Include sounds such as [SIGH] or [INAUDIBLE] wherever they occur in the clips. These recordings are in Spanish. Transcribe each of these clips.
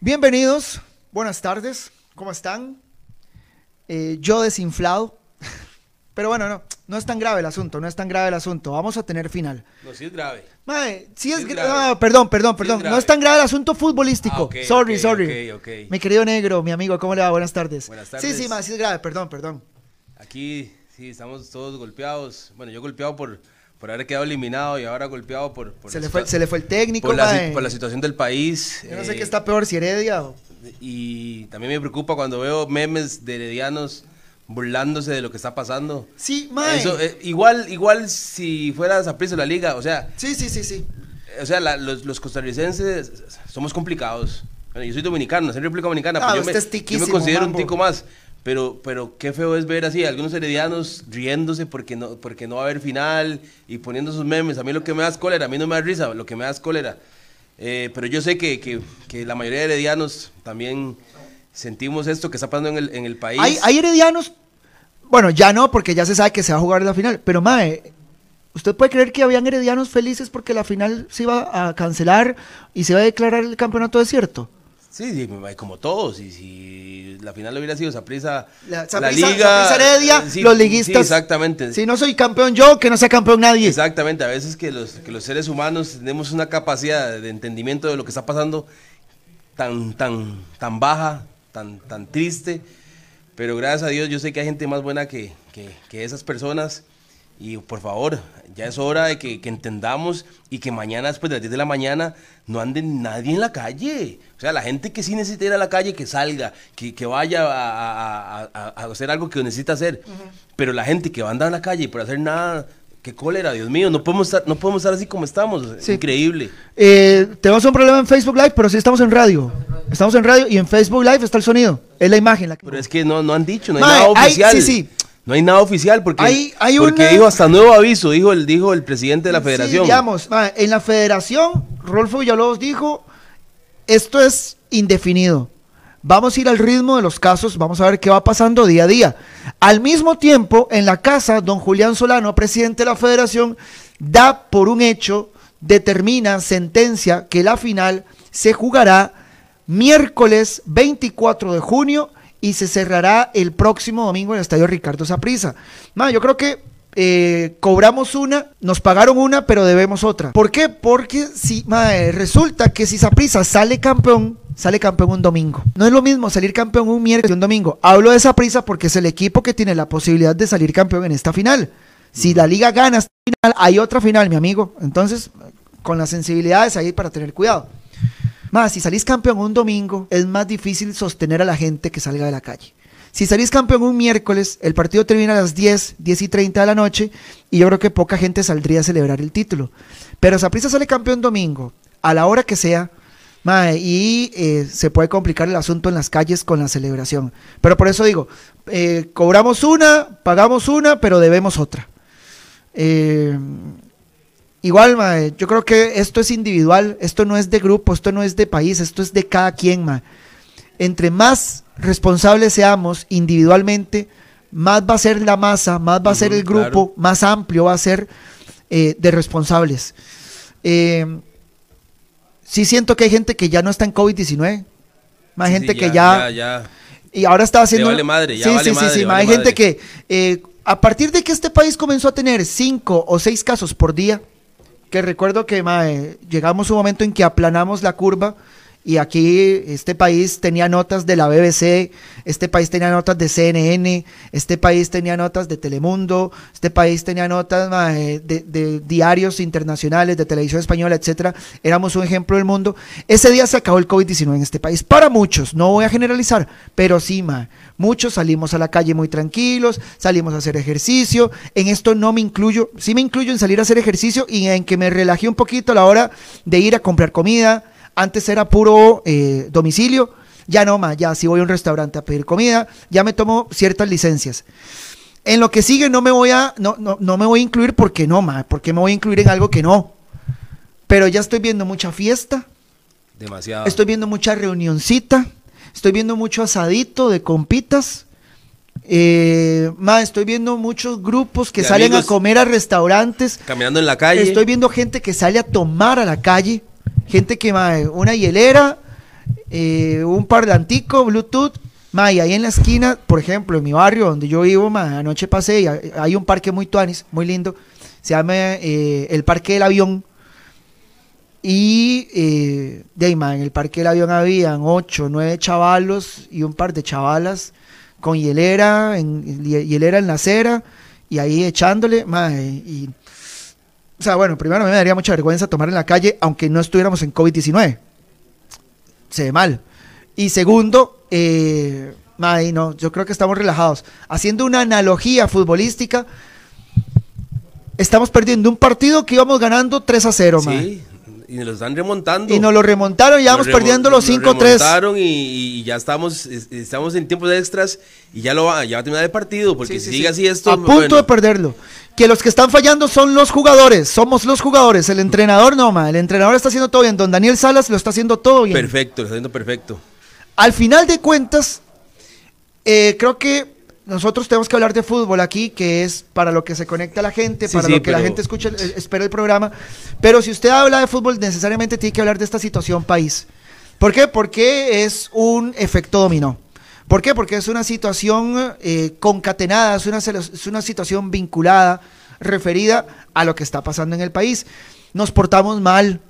Bienvenidos, buenas tardes, ¿cómo están? Eh, yo desinflado, [LAUGHS] pero bueno, no, no es tan grave el asunto, no es tan grave el asunto, vamos a tener final. No, sí es grave. Mae, sí es, es gra- grave. ah, perdón, perdón, Sí perdón, no es tan grave el asunto futbolístico. Ah, sorry, sorry. ok, ok. Mi querido negro, mi amigo, ¿cómo le va? Buenas tardes. Buenas Sí, tardes. sí, mae, sí es grave, perdón, perdón. Aquí sí estamos todos golpeados. Bueno, yo golpeado por, por haber quedado eliminado y ahora golpeado por, por Se le, fue, se le fue el técnico, por, la, por la situación del país. Yo no sé eh, qué está peor, si Heredia o... Y también me preocupa cuando veo memes de heredianos burlándose de lo que está pasando. Sí, mae. Eso, eh, igual, igual si fuera Saprissa la liga, o sea, Sí, sí, sí, sí. o sea, la- los, los costarricenses somos complicados. Bueno, yo soy dominicano, en República Dominicana, Ah, pero yo me, yo me considero mambo. un tico más. Pero, pero qué feo es ver así, algunos heredianos riéndose porque no, porque no va a haber final y poniendo sus memes. A mí lo que me da es cólera, a mí no me da risa, lo que me da es cólera. Eh, pero yo sé que, que, que la mayoría de heredianos también sentimos esto que está pasando en el, en el país. Hay, hay heredianos, bueno, ya no, porque ya se sabe que se va a jugar la final, pero mae, ¿usted puede creer que habían heredianos felices porque la final se iba a cancelar y se iba a declarar el campeonato desierto? Sí, sí, como todos. Y si la final hubiera sido Saprissa, La, la, liga. Heredia, eh, sí, los sí, liguistas. exactamente. Si no soy campeón yo, que no sea campeón nadie. Exactamente, a veces que los, que los seres humanos tenemos una capacidad de entendimiento de lo que está pasando tan, tan, tan baja, tan, tan triste, pero gracias a Dios yo sé que hay gente más buena que, que, que esas personas y por favor, ya es hora de que, que entendamos y que mañana después de las 10 de la mañana no ande nadie en la calle. O sea, la gente que sí necesita ir a la calle, que salga, que, que vaya a, a- a- a hacer algo que necesita hacer. Pero la gente que va a andar en la calle por hacer nada, qué cólera, Dios mío, no podemos estar, no podemos estar así como estamos. Es Sí. Increíble. Eh, tenemos un problema en Facebook Live, pero sí estamos en radio. Estamos en radio y en Facebook Live está el sonido. Es la imagen. La que- Pero es que no, no han dicho, no hay Mae, nada hay- oficial. sí, sí. No hay nada oficial porque, Hay- hay porque una- dijo hasta nuevo aviso, dijo el, dijo el presidente de la Sí, federación. digamos, en la federación, Rolfo Villalobos dijo, esto es indefinido. Vamos a ir al ritmo de los casos, vamos a ver qué va pasando día a día. Al mismo tiempo, en la casa, don Julián Solano, presidente de la federación, da por un hecho, determina, sentencia, que la final se jugará miércoles 24 de junio y se cerrará el próximo domingo en el estadio Ricardo Saprissa. Yo creo que eh, cobramos una, nos pagaron una, pero debemos otra. ¿Por qué? Porque si resulta que si Saprissa sale campeón, sale campeón un domingo. No es lo mismo salir campeón un miércoles que un domingo. Hablo de Saprissa porque es el equipo que tiene la posibilidad de salir campeón en esta final. Si la liga gana esta final, hay otra final, mi amigo. Entonces, con las sensibilidades ahí para tener cuidado. Más, si salís campeón un domingo, es más difícil sostener a la gente que salga de la calle. Si salís campeón un miércoles, el partido termina a las 10, 10 y 30 de la noche, y yo creo que poca gente saldría a celebrar el título. Pero Saprissa sale campeón domingo, a la hora que sea, mae, y eh, se puede complicar el asunto en las calles con la celebración. Pero por eso digo, eh, cobramos una, pagamos una, pero debemos otra. Eh, Igual, mae, yo creo que esto es individual, esto no es de grupo, esto no es de país, esto es de cada quien, mae. Entre más responsables seamos individualmente, más va a ser la masa, más va a ser el grupo, claro. más amplio va a ser eh, de responsables. Eh, sí siento que hay gente que ya no está en COVID-19, más Sí, gente sí, que ya, ya. y ahora está haciendo. vale madre, ya sí, vale sí, madre, sí, sí. vale Hay gente que eh, a partir de que este país comenzó a tener cinco o seis casos por día, que recuerdo que ma, eh, llegamos a un momento en que aplanamos la curva y aquí este país tenía notas de la BBC, este país tenía notas de CNN, este país tenía notas de Telemundo, este país tenía notas eh, de, de diarios internacionales, de televisión española, etcétera. Éramos un ejemplo del mundo. Ese día se acabó el COVID-19 en este país. Para muchos, no voy a generalizar, pero sí, ma, muchos salimos a la calle muy tranquilos, salimos a hacer ejercicio. En esto no me incluyo, sí me incluyo en salir a hacer ejercicio y en que me relajé un poquito a la hora de ir a comprar comida. Antes era puro eh, domicilio, ya no más, ya si voy a un restaurante a pedir comida, ya me tomo ciertas licencias. En lo que sigue no me voy a, no, no, no me voy a incluir porque no, ma, porque me voy a incluir en algo que no. Pero ya estoy viendo mucha fiesta, Demasiado. estoy viendo mucha reunioncita, estoy viendo mucho asadito de compitas. Eh, ma, estoy viendo muchos grupos que De salen amigos. a comer a restaurantes. Caminando en la calle. Estoy viendo gente que sale a tomar a la calle, gente que ma, una hielera, eh, un parlantico, Bluetooth, ma, y ahí en la esquina, por ejemplo, en mi barrio donde yo vivo, ma, anoche pasé y hay un parque muy tuanis, muy lindo, se llama eh, el Parque del Avión. Y eh, de ahí, en el Parque del Avión habían ocho, nueve chavalos y un par de chavalas con hielera, en, hielera en la acera y ahí echándole, ma, y, o sea, bueno, primero me daría mucha vergüenza tomar en la calle, aunque no estuviéramos en COVID-19. Se ve mal. Y segundo, eh, no, yo creo que estamos relajados. Haciendo una analogía futbolística, estamos perdiendo un partido que íbamos ganando 3 a 0, sí. Y nos lo están remontando. Y nos lo remontaron y ya vamos perdiendo los 5-3. remontaron y, ya estamos, estamos en tiempos extras y ya, lo va, ya va a terminar el partido. Porque si sigue así esto. A punto de perderlo. Que los que están fallando son los jugadores. Somos los jugadores. El entrenador no, ma. El entrenador está haciendo todo bien. Don Daniel Salas lo está haciendo todo bien. Perfecto, lo está haciendo perfecto. Al final de cuentas, eh, creo que nosotros tenemos que hablar de fútbol aquí, que es para lo que se conecta la gente, para lo que la gente escucha, espera el programa. Pero si usted habla de fútbol, necesariamente tiene que hablar de esta situación país. ¿Por qué? Porque es un efecto dominó. ¿Por qué? Porque es una situación eh, concatenada, es una, es una situación vinculada, referida a lo que está pasando en el país. Nos portamos mal,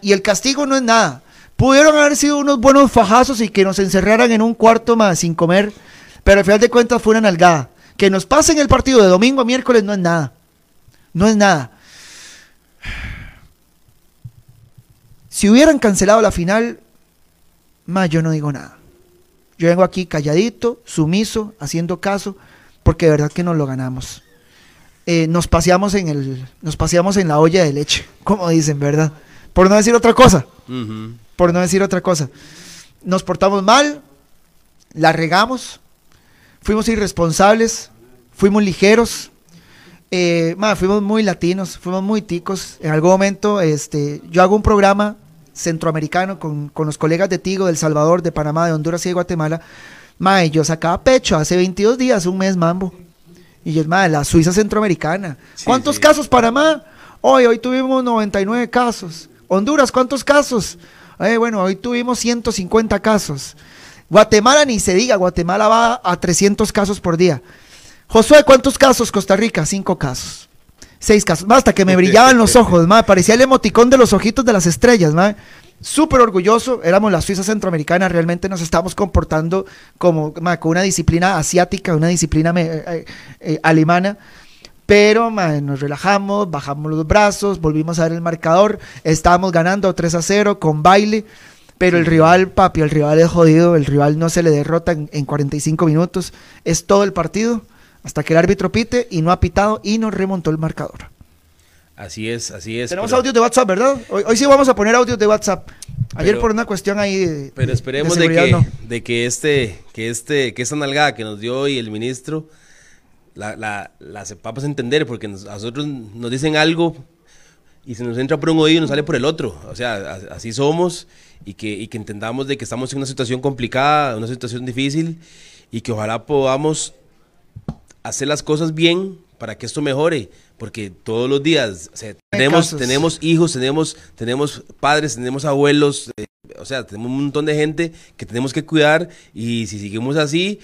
y el castigo no es nada. Pudieron haber sido unos buenos fajazos y que nos encerraran en un cuarto más sin comer pero al final de cuentas fue una nalgada. Que nos pasen el partido de domingo a miércoles no es nada. No es nada. Si hubieran cancelado la final, más yo no digo nada. Yo vengo aquí calladito, sumiso, haciendo caso, porque de verdad que nos lo ganamos. Eh, nos paseamos en el, nos paseamos en la olla de leche, como dicen, ¿verdad? Por no decir otra cosa. Por no decir otra cosa. Nos portamos mal, la regamos, fuimos irresponsables, fuimos ligeros, eh, fuimos muy latinos, fuimos muy ticos. En algún momento este, yo hago un programa centroamericano con, los colegas de Tigo, del Salvador, de Panamá, de Honduras y de Guatemala. Ma, yo sacaba pecho hace 22 días, un mes mambo. Y yo, ma, la Suiza centroamericana. ¿Cuántos casos Panamá? Hoy, hoy tuvimos 99 casos. Honduras, ¿cuántos casos? Eh, bueno, hoy tuvimos 150 casos. Guatemala ni se diga, Guatemala va a 300 casos por día. Josué, ¿cuántos casos? Costa Rica, cinco casos. Seis casos. Basta que me brillaban los ojos, ma. Parecía el emoticón de los ojitos de las estrellas, ma. Súper orgulloso. Éramos la Suiza centroamericana. Realmente nos estamos comportando como con una disciplina asiática, una disciplina eh, eh, eh, alemana. Pero nos relajamos, bajamos los brazos, volvimos a ver el marcador. Estábamos ganando 3 a 0 con baile. Pero el rival, papi, el rival es jodido, el rival no se le derrota en, 45 minutos, es todo el partido hasta que el árbitro pite y no ha pitado y nos remontó el marcador. Así es, así es. Tenemos audios de WhatsApp, ¿verdad? Hoy, sí vamos a poner audios de WhatsApp. Ayer por una cuestión ahí de, Pero esperemos de, que, de que este, que este, que esta nalgada que nos dio hoy el ministro la, la, la sepamos entender, porque a nosotros nos dicen algo y se nos entra por un oído y nos sale por el otro. O sea, así somos y que, y que entendamos de que estamos en una situación complicada, una situación difícil y que ojalá podamos hacer las cosas bien para que esto mejore, porque todos los días tenemos, tenemos hijos, tenemos, tenemos padres, tenemos abuelos, eh, o sea, tenemos un montón de gente que tenemos que cuidar y si seguimos así,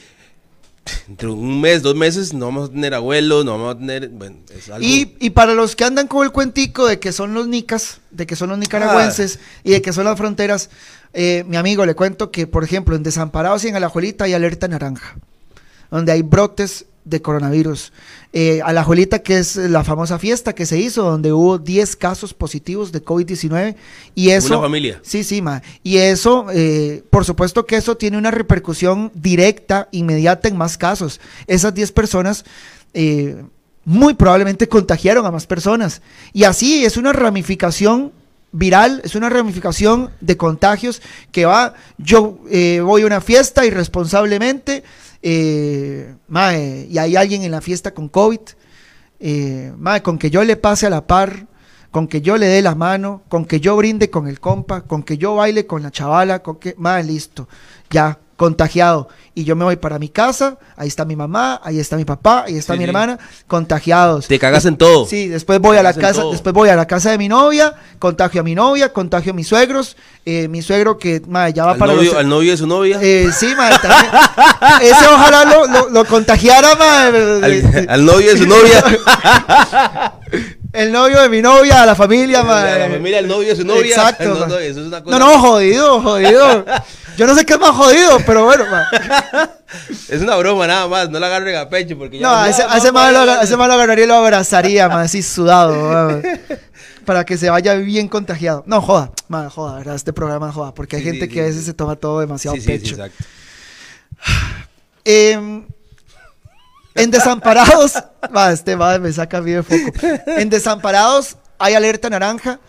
entre un mes, dos meses, no vamos a tener abuelos, no vamos a tener. Bueno, es algo... y, y, para los que andan con el cuentico de que son los nicas, de que son los nicaragüenses ah. y de que son las fronteras, eh, mi amigo, le cuento que, por ejemplo, en Desamparados y en Alajuelita hay alerta naranja, donde hay brotes de coronavirus. Eh, a la Juelita, que es la famosa fiesta que se hizo, donde hubo 10 casos positivos de COVID-19. Y eso. Una familia. Sí, sí, ma. Y eso, eh, por supuesto que eso tiene una repercusión directa, inmediata en más casos. Esas 10 personas. Eh, muy probablemente contagiaron a más personas. Y así es una ramificación viral, es una ramificación de contagios que va, yo voy a una fiesta irresponsablemente, eh, y hay alguien en la fiesta con COVID, eh, con que yo le pase a la par, con que yo le dé la mano, con que yo brinde con el compa, con que yo baile con la chavala, con que, mae, listo, ya, contagiado. Y yo me voy para mi casa, ahí está mi mamá, ahí está mi papá, ahí está Sí, mi sí. hermana, contagiados. Te cagas en todo. Sí, después voy a la casa, después voy a la casa de mi novia, contagio a mi novia, contagio a mis suegros, eh, mi suegro que ma, ya va Al para novio, los al novio de su novia. eh, sí, ma, también. [LAUGHS] Ese ojalá lo, lo- lo contagiara, ma, eh, al, al novio de su novia. [LAUGHS] el novio de mi novia, la familia, ma, a la eh. familia, al novio de su novia. Exacto, [LAUGHS] No, no, eso es una cosa. No, no, jodido, jodido. Yo no sé qué es más jodido, pero bueno. [LAUGHS] Es una broma nada más, no la agarren a pecho porque ya. No, a ese, a ese man lo, man agarraría y lo abrazaría, ma, así sudado, para que se vaya bien contagiado. No, joda, ma, joda, ¿verdad? Este programa joda, porque hay Sí, gente sí, que a veces se toma todo demasiado Sí, sí, sí, pecho. exacto. Em, en Desamparados, va, este va, me saca a mí de foco. En Desamparados hay alerta naranja.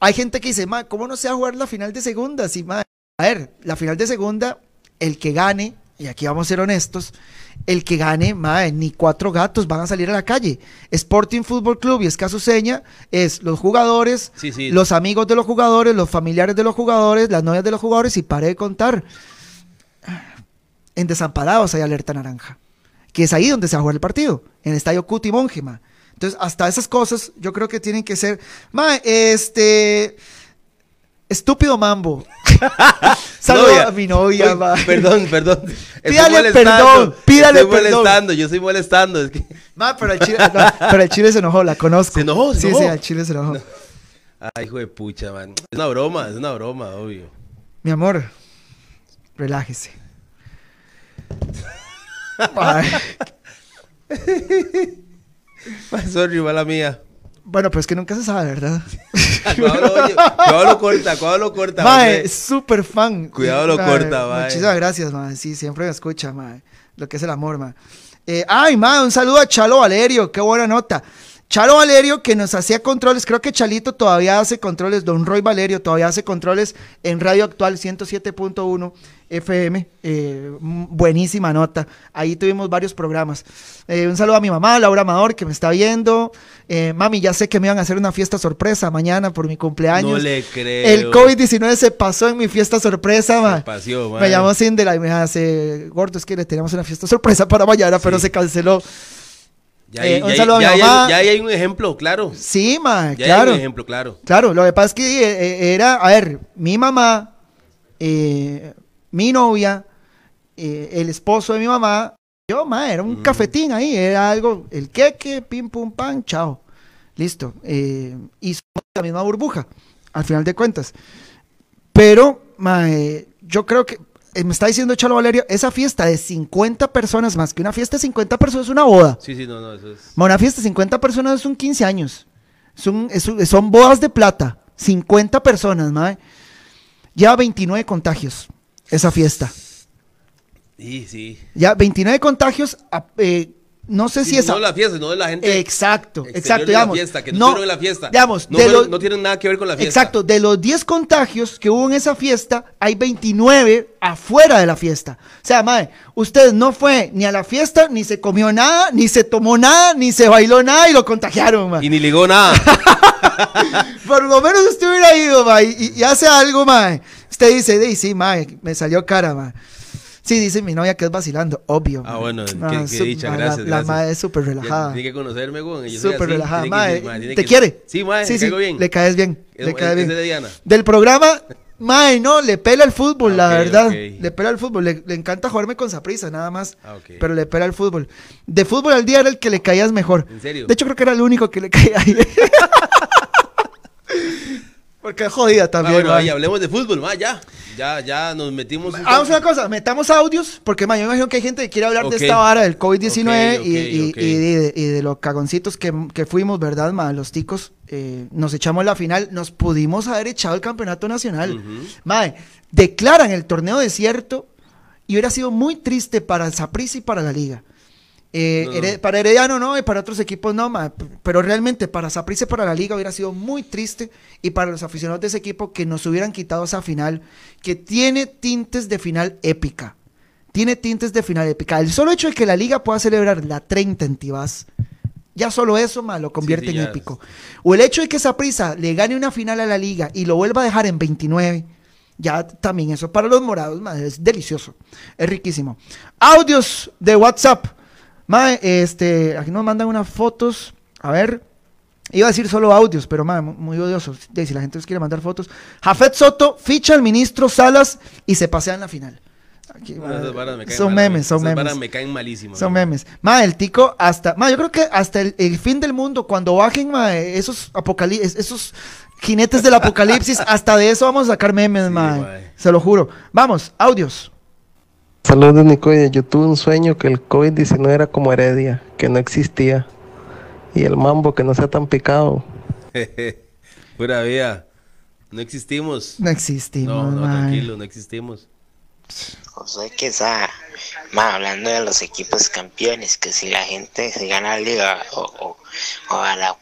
Hay gente que dice, ma, ¿cómo no se va a jugar la final de segunda? Sí, ma. A ver, la final de segunda, el que gane, y aquí vamos a ser honestos, el que gane, ma, ni cuatro gatos van a salir a la calle. Sporting Fútbol Club y Escaso Seña es los jugadores, Sí, sí. los amigos de los jugadores, los familiares de los jugadores, las novias de los jugadores, y pare de contar. En Desamparados hay alerta naranja, que es ahí donde se va a jugar el partido, en el estadio Cuti Monje, ma. Entonces, hasta esas cosas yo creo que tienen que ser, ma, este, estúpido mambo. [LAUGHS] Saludo Novia. a mi novia, ma. Perdón, perdón. [LAUGHS] Pídale perdón, pídale estoy perdón. molestando, yo estoy molestando. Es que... Ma, pero el, chile, no, pero el chile se enojó, la conozco. ¿Se enojó? ¿Se sí, enojó? sí, el chile se enojó. Ay, hijo de pucha, man. Es una broma, es una broma, obvio. Mi amor, relájese. [LAUGHS] Sorry, mala mía. bueno, pero es que nunca se sabe, ¿verdad? [LAUGHS] Cuidado lo, oye, cuidado lo corta, cuidado lo corta. Mae, súper fan. Cuidado lo Mae, corta, mae. Muchísimas gracias, mae. Sí, siempre me escucha, mae. Lo que es el amor, mae. Eh, ay, mae, un saludo a Chalo Valerio. Qué buena nota. Chalo Valerio que nos hacía controles, creo que Chalito todavía hace controles, Don Roy Valerio todavía hace controles en Radio Actual 107.1 FM, eh, buenísima nota, ahí tuvimos varios programas. Eh, un saludo a mi mamá, Laura Amador, que me está viendo. Eh, mami, ya sé que me iban a hacer una fiesta sorpresa mañana por mi cumpleaños. No le creo. El COVID-19 se pasó en mi fiesta sorpresa, ma. Se paseó, Me mae. llamó Cindy y me hace, gordo, es que le teníamos una fiesta sorpresa para mañana, pero se canceló. Ya, hay- Eh, un ya saludo a mi ya hay- mamá. ya hay un ejemplo, claro. Sí, ma, Ya claro. hay un ejemplo, claro. Claro, lo que pasa es que eh, era, a ver, mi mamá, eh, mi novia, eh, el esposo de mi mamá, yo, ma, era un Mm. cafetín ahí, era algo, el queque, pim, pum, pam, chao. Listo. eh, y somos la misma burbuja, al final de cuentas. Pero, ma, eh, yo creo que, eh, me está diciendo Chalo Valerio, esa fiesta de 50 personas más que una fiesta de 50 personas es una boda. Sí, sí, no, no, eso es. Ma, Una fiesta de 50 personas son 15 años. Son, es son bodas de plata. 50 personas, mae. Lleva 29 contagios esa fiesta. Sí, sí. Ya 29 contagios. eh, no sé si esa. No la fiesta, no de la gente. Exacto, exacto, de la digamos. fiesta, que no, en la fiesta. Digamos, no, de fueron- los- no tienen nada que ver con la fiesta. Exacto, de los 10 contagios que hubo en esa fiesta, hay 29 afuera de la fiesta. O sea, mae, usted no fue ni a la fiesta, ni se comió nada, ni se tomó nada, ni se bailó nada y lo contagiaron, mae. Y ni ligó nada. [LAUGHS] Por lo menos usted hubiera ido, ma, y, y hace algo, ma. Usted dice, "Ey, sí, ma, me salió cara, ma. Sí, dice mi novia que es vacilando, obvio. Ah, bueno, Ah, qué- dicha, gracias, La, la ma es súper relajada. Tiene que conocerme, güey. Súper relajada. tiene Ma, que- eh, ¿Te que- quiere? Sí, ma, sí, sí, bien. Le caes bien. Es- le caes es bien. de Diana. Del programa, mae, no, le pela el fútbol, Ah, la verdad. Le pela el fútbol. Le, le encanta jugarme con Saprisa, nada más. Ah. Pero le pela el fútbol. De fútbol al día era el que le caías mejor. ¿En serio? De hecho, creo que era el único que le caía ahí. [LAUGHS] Porque es jodida Ah, también. bueno, mae. ahí hablemos de fútbol, ma, ya. Ya, ya nos metimos. un Hagamos toque. una cosa, metamos audios, porque ma, yo me imagino que hay gente que quiere hablar de esta vara del COVID-19 Ok, y, y- y de, y de los cagoncitos que, que fuimos, ¿verdad, ma? Los ticos, eh, nos echamos la final, nos pudimos haber echado el campeonato nacional. Mae, declaran el torneo desierto y hubiera sido muy triste para el Saprissa y para la liga. Eh, No, no. Hered- Para Herediano no y para otros equipos no, mae, p- pero realmente para Saprissa y para la liga hubiera sido muy triste y para los aficionados de ese equipo que nos hubieran quitado esa final que tiene tintes de final épica. Tiene tintes de final épica. El solo hecho de que la liga pueda celebrar la 30 en Tibás, ya solo eso ma, lo convierte sí, en épico. O el hecho de que Saprissa le gane una final a la liga y lo vuelva a dejar en 29, Ya también eso para los morados, es delicioso. Es riquísimo. Audios de WhatsApp. Mae, este, aquí nos mandan unas fotos. A ver. Iba a decir solo audios, pero mae, mu- muy odioso. De, si la gente nos quiere mandar fotos. Jafet Soto ficha al ministro Salas y se pasea en la final. Aquí, No, mae, esas varas me caen son mal, memes, son memes. me caen malísimas. Son memes. Ma, el tico hasta. Ma, yo creo que hasta el, el fin del mundo, cuando bajen ma, esos apocalipsis, esos jinetes del apocalipsis, [LAUGHS] hasta de eso vamos a sacar memes, Sí, ma. mae. Se lo juro. Vamos, audios. Saludos Nicoya, yo tuve un sueño que el COVID-19 era como Heredia, que no existía. Y el mambo que no sea tan picado. [LAUGHS] Pura vida. No existimos. No existimos, No, no, tranquilo, no existimos. José Quesada, más hablando de los equipos campeones, que si la gente se gana la liga o, o, o a la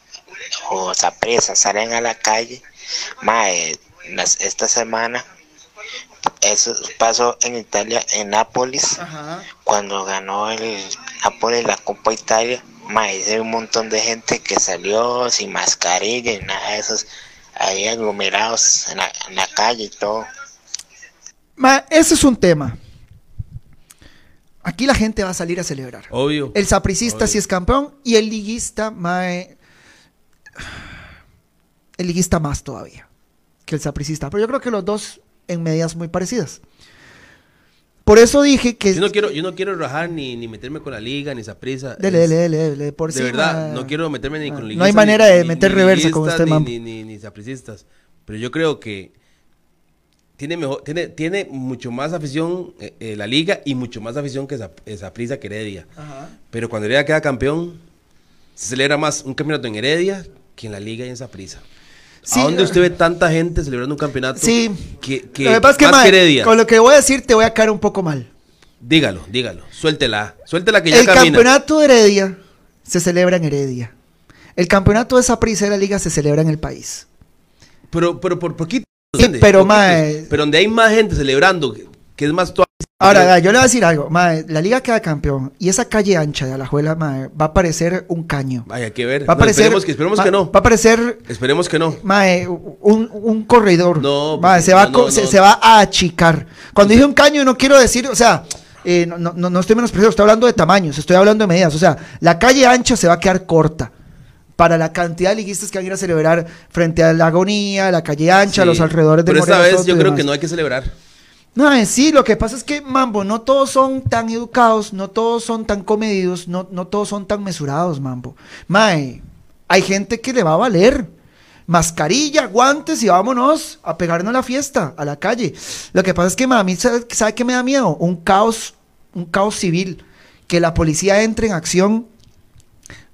o Saprissa salen a la calle, más esta semana eso pasó en Italia, en Nápoles, Ajá. cuando ganó el Nápoles la Copa Italia, más hay un montón de gente que salió sin mascarilla y nada de esos ahí aglomerados en la, en la calle y todo. Ma, ese es un tema. Aquí la gente va a salir a celebrar. Obvio. El sapricista si es campeón y el liguista, mae, el liguista más todavía que el sapricista. Pero yo creo que los dos en medidas muy parecidas. Por eso dije que... Yo no quiero, yo no quiero rajar ni, ni meterme con la liga, ni esa prisa. Dele, dele, dele, dele, por de verdad, no quiero meterme ni Ah, con no liguistas. hay manera de ni- meter ni reversa con usted, ni- mambo. Ni, ni, ni. Pero yo creo que tiene mejor, tiene, tiene mucho más afición eh, eh, la liga y mucho más afición que esa, esa prisa que Heredia. Ajá. Pero cuando Heredia queda campeón, se celebra más un campeonato en Heredia que en la liga y en esa prisa. Sí, ¿A dónde eh, usted ve tanta gente celebrando un campeonato? Sí. Que, que lo que pasa es que, más con lo que voy a decir te voy a caer un poco mal. Dígalo, dígalo. Suéltela. Suéltela que ya El camina. campeonato de Heredia se celebra en Heredia. El campeonato de Saprissa de la liga se celebra en el país. Pero, pero por poquito. Sí, pero, mae. Pero donde hay más gente celebrando, que, es más tuanis, Ahora, yo- le voy a decir algo. mae, la liga queda campeón y esa calle ancha de Alajuela mae, va a parecer un caño. Ay, hay que ver. Va a No, parecer, esperemos que, esperemos va- que no. Va a parecer Esperemos que no. mae, un, un corredor. No, Mae, porque- se, va a no, se, va a achicar. Cuando dije un caño no quiero decir, o sea, eh, no, no, no- estoy menospreciando, estoy hablando de tamaños, estoy hablando de medidas. O sea, la calle ancha se va a quedar corta. Para la cantidad de liguistas que van a ir a celebrar frente a la agonía, la calle ancha, Sí. los alrededores de Pero esta vez yo creo demás. que no hay que celebrar. No, sí, lo que pasa es que, Mambo, no todos son tan educados, no todos son tan comedidos, no, no todos son tan mesurados, Mambo. Mae, hay gente que le va a valer. Mascarilla, guantes y vámonos a pegarnos a la fiesta, a la calle. Lo que pasa es que, mami, ¿sabe, sabe qué me da miedo? Un caos, un caos civil. Que la policía entre en acción.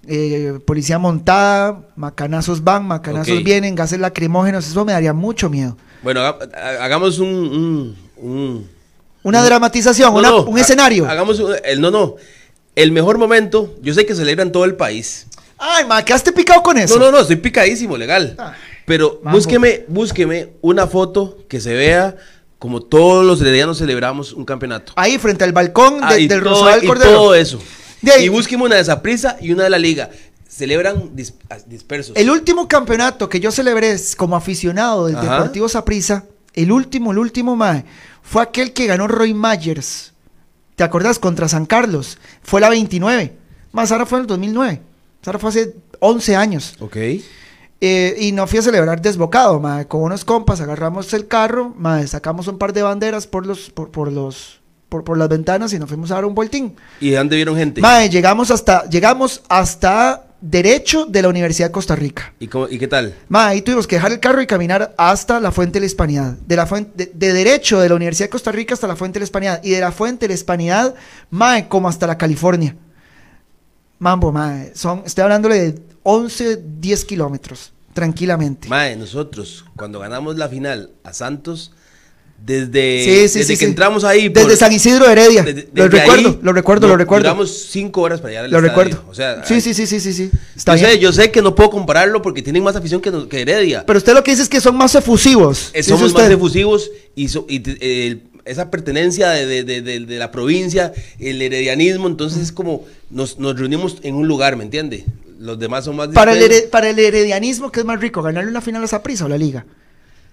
eh, policía montada, macanazos van, macanazos vienen, gases lacrimógenos, eso me daría mucho miedo. Bueno, haga- ha- hagamos un. un, un- Una dramatización, No, una- no, un ha- escenario. Hagamos un- el no, no. El mejor momento, yo sé que celebra en todo el país. Ay, ma, quedaste picado con eso. No, no, no, estoy picadísimo, legal. Ay, Pero mambo. búsqueme, búsqueme una foto que se vea como todos los heredianos celebramos un campeonato. Ahí, frente al balcón de- Ah, del todo- Rosal y Cordero. todo eso. De ahí- Y búsqueme una de Saprissa y una de la Liga. Celebran dis- ah, dispersos. El último campeonato que yo celebré como aficionado del Ajá. Deportivo Saprissa, el último, el último, mae, fue aquel que ganó Roy Myers. ¿Te acordás? Contra San Carlos. Fue la 29. Más ahora fue en el 2009. Ahora fue hace 11 años. Ok. Eh, y no fui a celebrar desbocado, mae. Con unos compas agarramos el carro, mae, sacamos un par de banderas por los, por, por los, por, por las ventanas y nos fuimos a dar un voltín. ¿Y de dónde vieron gente? Mae, llegamos hasta, llegamos hasta Derecho de la Universidad de Costa Rica. ¿Y, cómo- ¿Y qué tal? Mae, ahí tuvimos que dejar el carro y caminar hasta la Fuente de la Hispanidad. De, la fuente, de, de Derecho de la Universidad de Costa Rica hasta la Fuente de la Hispanidad. Y de la Fuente de la Hispanidad, mae, como hasta la California. Mambo, mae. Son, estoy hablándole de 11, 10 kilómetros. Tranquilamente. Mae, nosotros, cuando ganamos la final a Santos, desde, Sí, sí, desde sí, que entramos ahí. Desde San Isidro Heredia. desde- lo recuerdo, ahí, lo recuerdo, no- lo recuerdo. Duramos cinco horas para llegar al Lo estadio. recuerdo. O sea, sí, sí, sí, sí, sí, sí. Está yo, sé, bien. yo sé que no puedo compararlo porque tienen más afición que, que Heredia. Pero usted lo que dice es que son más efusivos. Eh, somos más efusivos y, so- y esa pertenencia de, de- de- de- la provincia, el heredianismo, entonces es como nos, nos reunimos en un lugar, ¿me entiende? Los demás son más Para el, para el heredianismo, ¿qué es más rico? ¿Ganarle una final a Saprissa o la liga?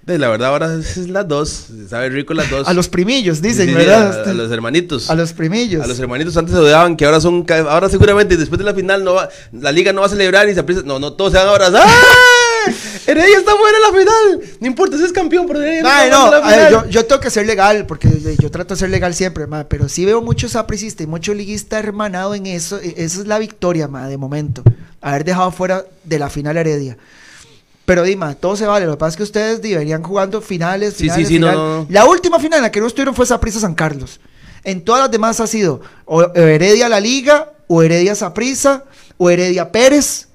De la verdad, ahora es las dos. Sabe rico las dos. A los primillos, dicen, Sí, sí, ¿verdad? A, a los hermanitos. A los primillos. A los hermanitos antes se odiaban, que ahora son. Ahora seguramente después de la final no va, la liga no va a celebrar y se aprieta. No, no, todos se van a abrazar. ¡Ah! Heredia está fuera de la final. No importa si es campeón, pero Heredia Ay, no, la ver, final. yo, yo tengo que ser legal, porque yo trato de ser legal siempre, ma, pero sí veo mucho sapricista y mucho liguista hermanado en eso. e- Esa es la victoria, ma, de momento. Haber dejado fuera de la final Heredia. Pero Dima, todo se vale. Lo que pasa es que ustedes di, venían jugando finales, Sí, finales, sí, sí, no, final. no, no. La última final en la que no estuvieron fue Saprissa San Carlos. En todas las demás ha sido o o Heredia La Liga, o Heredia Saprissa, o Heredia Pérez.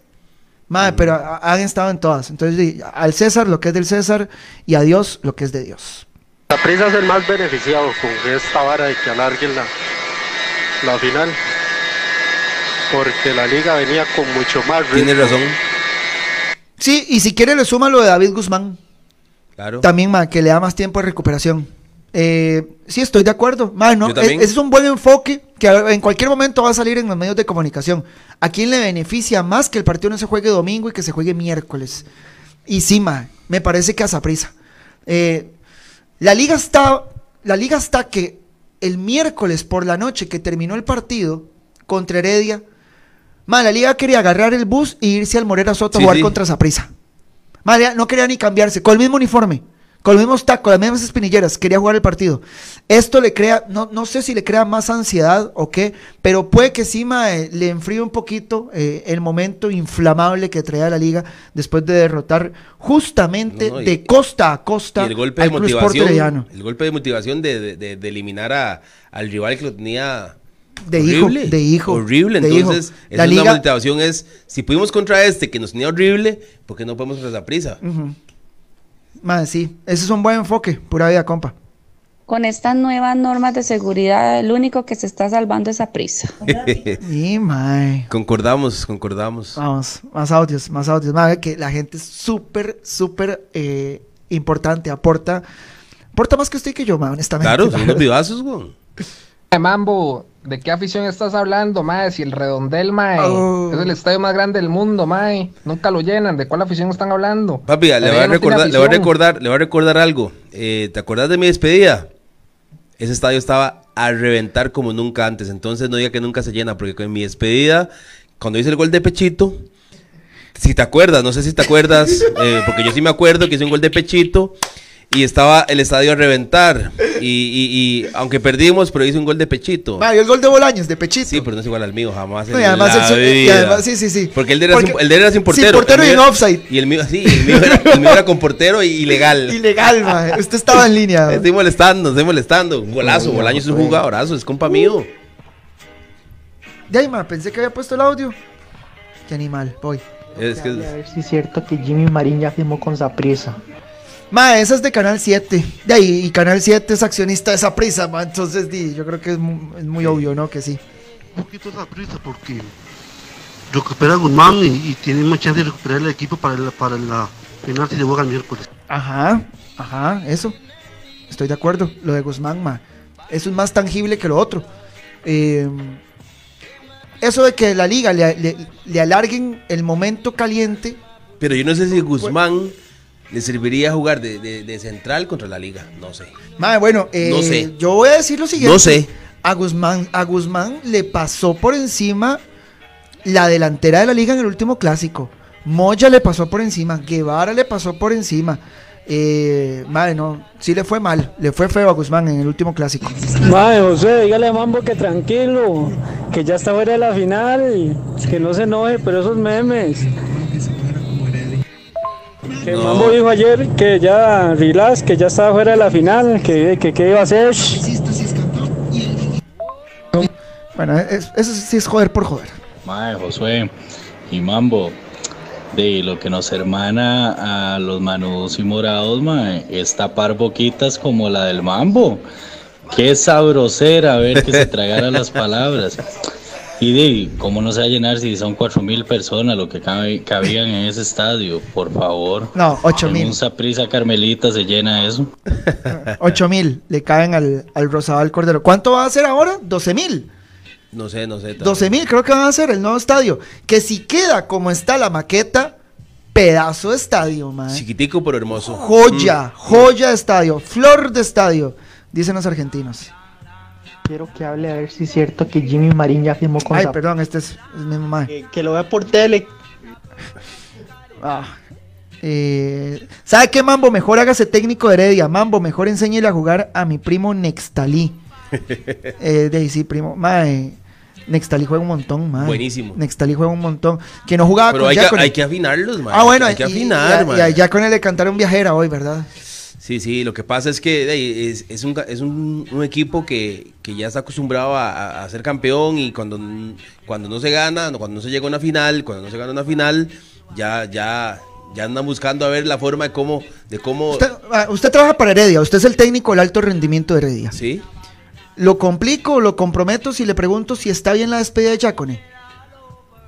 Madre, Mm. pero a- han estado en todas. Entonces, di, al César lo que es del César y a Dios lo que es de Dios. La prisa es el más beneficiado con esta vara de que alarguen la, la final. Porque la liga venía con mucho más ritmo. Tienes razón. Sí, y si quiere le suma lo de David Guzmán. Claro. También, ma, que le da más tiempo de recuperación. Eh, sí, estoy de acuerdo. Ma, no, Yo es- es un buen enfoque que en cualquier momento va a salir en los medios de comunicación. ¿A quién le beneficia más que el partido no se juegue domingo y que se juegue miércoles? Y sí, ma, me parece que a Saprissa. Eh, la liga está, la liga está que el miércoles por la noche que terminó el partido contra Heredia, ma, la liga quería agarrar el bus e irse al Morera Soto a jugar sí. contra Saprissa. Madre, no quería ni cambiarse, con el mismo uniforme, con los mismos tacos, las mismas espinilleras, quería jugar el partido. Esto le crea, no, no sé si le crea más ansiedad o qué, pero puede que sí mae, le enfríe un poquito eh, el momento inflamable que traía la liga después de derrotar justamente No, no, y- de costa a costa Y el golpe de al Sport motivación. El golpe de motivación de, de- de- de eliminar a, al rival que lo tenía. De hijo, horrible, de hijo, Horrible. de hijo. Entonces, La esa es liga- una motivación es. Si pudimos contra este que nos tenía horrible, ¿por qué no podemos contra esa prisa? Ujú. Mae, sí, ese es un buen enfoque, pura vida, compa. Con estas nuevas normas de seguridad, el único que se está salvando es a prisa. [LAUGHS] Y mae. concordamos, concordamos. Vamos, más audios, más audios. Mae, que la gente es súper, súper eh, importante, aporta, aporta más que usted y que yo, mae, honestamente. Claro, son [LAUGHS] unos vivazos, güey. Eh, Mambo, ¿de qué afición estás hablando, mae? Si el redondel, mae, Oh. es el estadio más grande del mundo, mae. Nunca lo llenan. ¿De cuál afición están hablando? Papi, le voy, a no recordar, le voy a recordar, le voy a recordar algo. Eh, ¿Te acuerdas de mi despedida? Ese estadio estaba a reventar como nunca antes. Entonces no diga que nunca se llena, porque con mi despedida, cuando hice el gol de Pechito, si te acuerdas, no sé si te acuerdas, [LAUGHS] eh, porque yo sí me acuerdo que hice un gol de Pechito y estaba el estadio a reventar. Y, y- y aunque perdimos, pero hice un gol de Pechito. Mae, el gol de Bolaños, de Pechito. Sí, pero no es igual al mío, jamás. en No, y además la eso- y además- sí, sí, sí. Porque el de él era, Porque- sin, el de era sin sin portero. portero el y en mío- offside. Y el mío, sí, el mío era, el mío era con portero y ilegal. Ilegal, mae. Usted estaba en línea. [LAUGHS] Estoy molestando, estoy molestando. Un Golazo, Bolaños es un jugadorazo, es compa mío. De ahí, mae, pensé que había puesto el audio. Qué animal, voy. Es que A ver si es cierto que Jimmy Marín ya firmó con Zaprisa. Ma, esa es de Canal 7. De ahí, y Canal 7 es accionista de esa prisa, ma. Entonces, di, yo creo que es muy, es muy obvio, ¿no? Que sí. un poquito esa prisa porque recupera a Guzmán y, y tiene más chance de recuperar el equipo para la, para la final si se juega el miércoles. Ajá, ajá, eso. Estoy de acuerdo. Lo de Guzmán, ma. Eso es más tangible que lo otro. Eh, eso de que la liga le, le- le alarguen el momento caliente. Pero yo no sé si Guzmán le serviría jugar de, de- de central contra la liga. No sé. Ma, bueno, eh, No sé. yo voy a decir lo siguiente. No sé. A Guzmán, a Guzmán le pasó por encima la delantera de la liga en el último clásico. Moya le pasó por encima, Guevara le pasó por encima. Eh, madre, no, sí le fue mal, le fue feo a Guzmán en el último clásico. Mae, José, dígale a Mambo que tranquilo, que ya está fuera de la final, que no se enoje, pero esos memes. Que No. Mambo dijo ayer que ya relax, que ya estaba fuera de la final, que que qué iba a hacer. Bueno, es- eso sí es joder por joder. Mae, Josué y Mambo, de lo que nos hermana a los manudos y morados, mae, es tapar boquitas como la del Mambo. Qué sabrosera ver que se tragara las palabras. [LAUGHS] Y de, ¿cómo no se va a llenar si son cuatro mil personas lo que cabe- cabían en ese estadio? Por favor. No, ocho mil. un Saprissa Carmelita se llena eso. [LAUGHS] 8 mil le caen al, al Rosabal Cordero. ¿Cuánto va a ser ahora? 12 mil. No sé, no sé. 12 mil creo que van a ser el nuevo estadio. Que si queda como está la maqueta, Pedazo de estadio, mae. Chiquitico pero hermoso. Joya, joya de estadio, flor de estadio, dicen los argentinos. Quiero que hable a ver si es cierto que Jimmy Marín ya firmó con Ay, perdón, este es mismo mae. que, que lo vea por tele. Ah. Eh, ¿Sabe qué, Mambo? Mejor hágase técnico de Heredia. Mambo, mejor enséñele a jugar a mi primo Nextalí. [LAUGHS] eh, de ahí sí, primo. Mae, Nextalí juega un montón, mae. Buenísimo. Nextalí juega un montón. Que no jugaba Pero con hay que, Giacone. hay que afinarlos, man. Ah, bueno, hay que y- afinar, y, man. y a Giacone le cantaron viajera hoy, ¿verdad? Sí, sí, lo que pasa es que es, es un, es un, un equipo que, que ya está acostumbrado a, a- ser campeón y cuando, cuando no se gana, cuando no se llega a una final, cuando no se gana una final, ya, ya, ya andan buscando a ver la forma de cómo, de cómo, Usted, ah, usted trabaja para Heredia, usted es el técnico del alto rendimiento de Heredia. sí, ¿Lo complico lo comprometo si le pregunto si está bien la despedida de Giacone?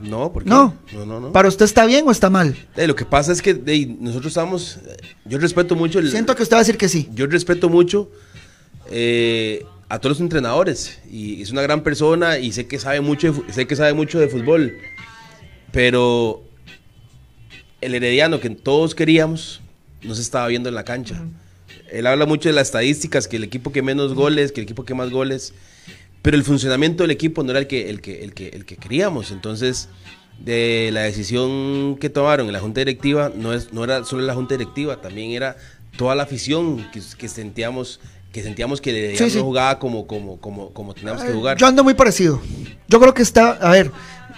No. No. no, no, no. ¿Para usted está bien o está mal? Eh, lo que pasa es que nosotros estamos, yo respeto mucho el, Siento que usted va a decir que sí. yo respeto mucho eh, a todos los entrenadores y es una gran persona y sé que sabe mucho de, sé que sabe mucho de fútbol pero el herediano que todos queríamos no se estaba viendo en la cancha él habla mucho de las estadísticas que el equipo que menos goles que el equipo que más goles pero el funcionamiento del equipo no era el que el que el que el que queríamos entonces de la decisión que tomaron en la junta directiva no es no era solo la junta directiva también era toda la afición que, que sentíamos que sentíamos que Sí, sí. no jugaba como como como como teníamos que jugar Yo ando muy parecido. Yo creo que está, a ver,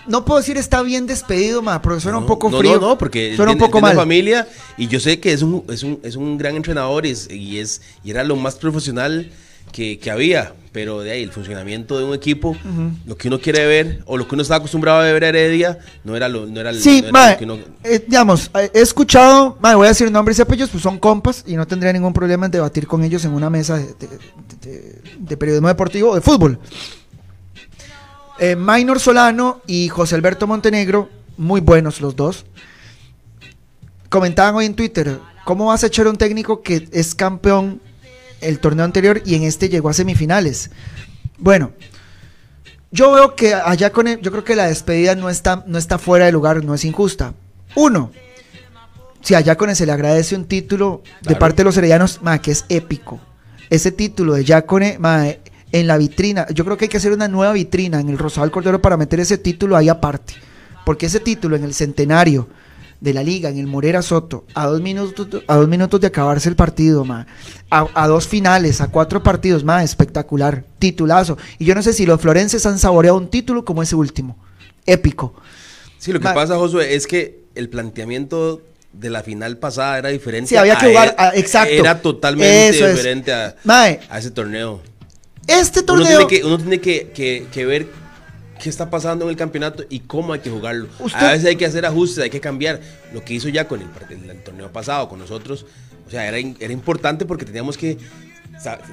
no puedo decir está bien despedido, ma, porque suena un poco frío. No, no, porque suena un tiene- poco tiene mal. familia y yo sé que es un, es un, es un gran entrenador y, es, y, es, y era lo más profesional que, que había, pero de ahí el funcionamiento de un equipo, lo que uno quiere ver o lo que uno estaba acostumbrado a ver a Heredia, no era lo, no era, el- Sí, no era ma, lo que uno... eh, digamos, eh, he escuchado, voy a decir nombres y apellidos, pues son compas y no tendría ningún problema en debatir con ellos en una mesa de, de- de- de periodismo deportivo o de fútbol. Eh, Maynor Solano y José Alberto Montenegro, muy buenos los dos, comentaban hoy en Twitter, ¿cómo vas a echar un técnico que es campeón el torneo anterior y en este llegó a semifinales? Bueno, yo veo que allá con el- yo creo que la despedida no está, no está fuera de lugar, no es injusta. Uno, si allá con se le agradece un título de parte de los heredianos, ma, que es épico. Ese título de Yacone, ma, en la vitrina, yo creo que hay que hacer una nueva vitrina en el Rosal Cordero para meter ese título ahí aparte. Porque ese título en el centenario de la liga, en el Morera Soto, a dos minutos, a dos minutos de acabarse el partido, ma, a, a dos finales, a cuatro partidos, más espectacular, titulazo. Y yo no sé si los florenses han saboreado un título como ese último, épico. Sí, lo que Ma- pasa, Josué, es que el planteamiento de la final pasada era diferente. Sí, había que a jugar, a- exacto. Era totalmente Eso diferente a, ese torneo. este Uno torneo, tiene, que, uno tiene que, que- que ver qué está pasando en el campeonato y cómo hay que jugarlo. Usted- A veces hay que hacer ajustes, hay que cambiar. Lo que hizo ya con el, el- torneo pasado, con nosotros, o sea, era, era importante porque teníamos que...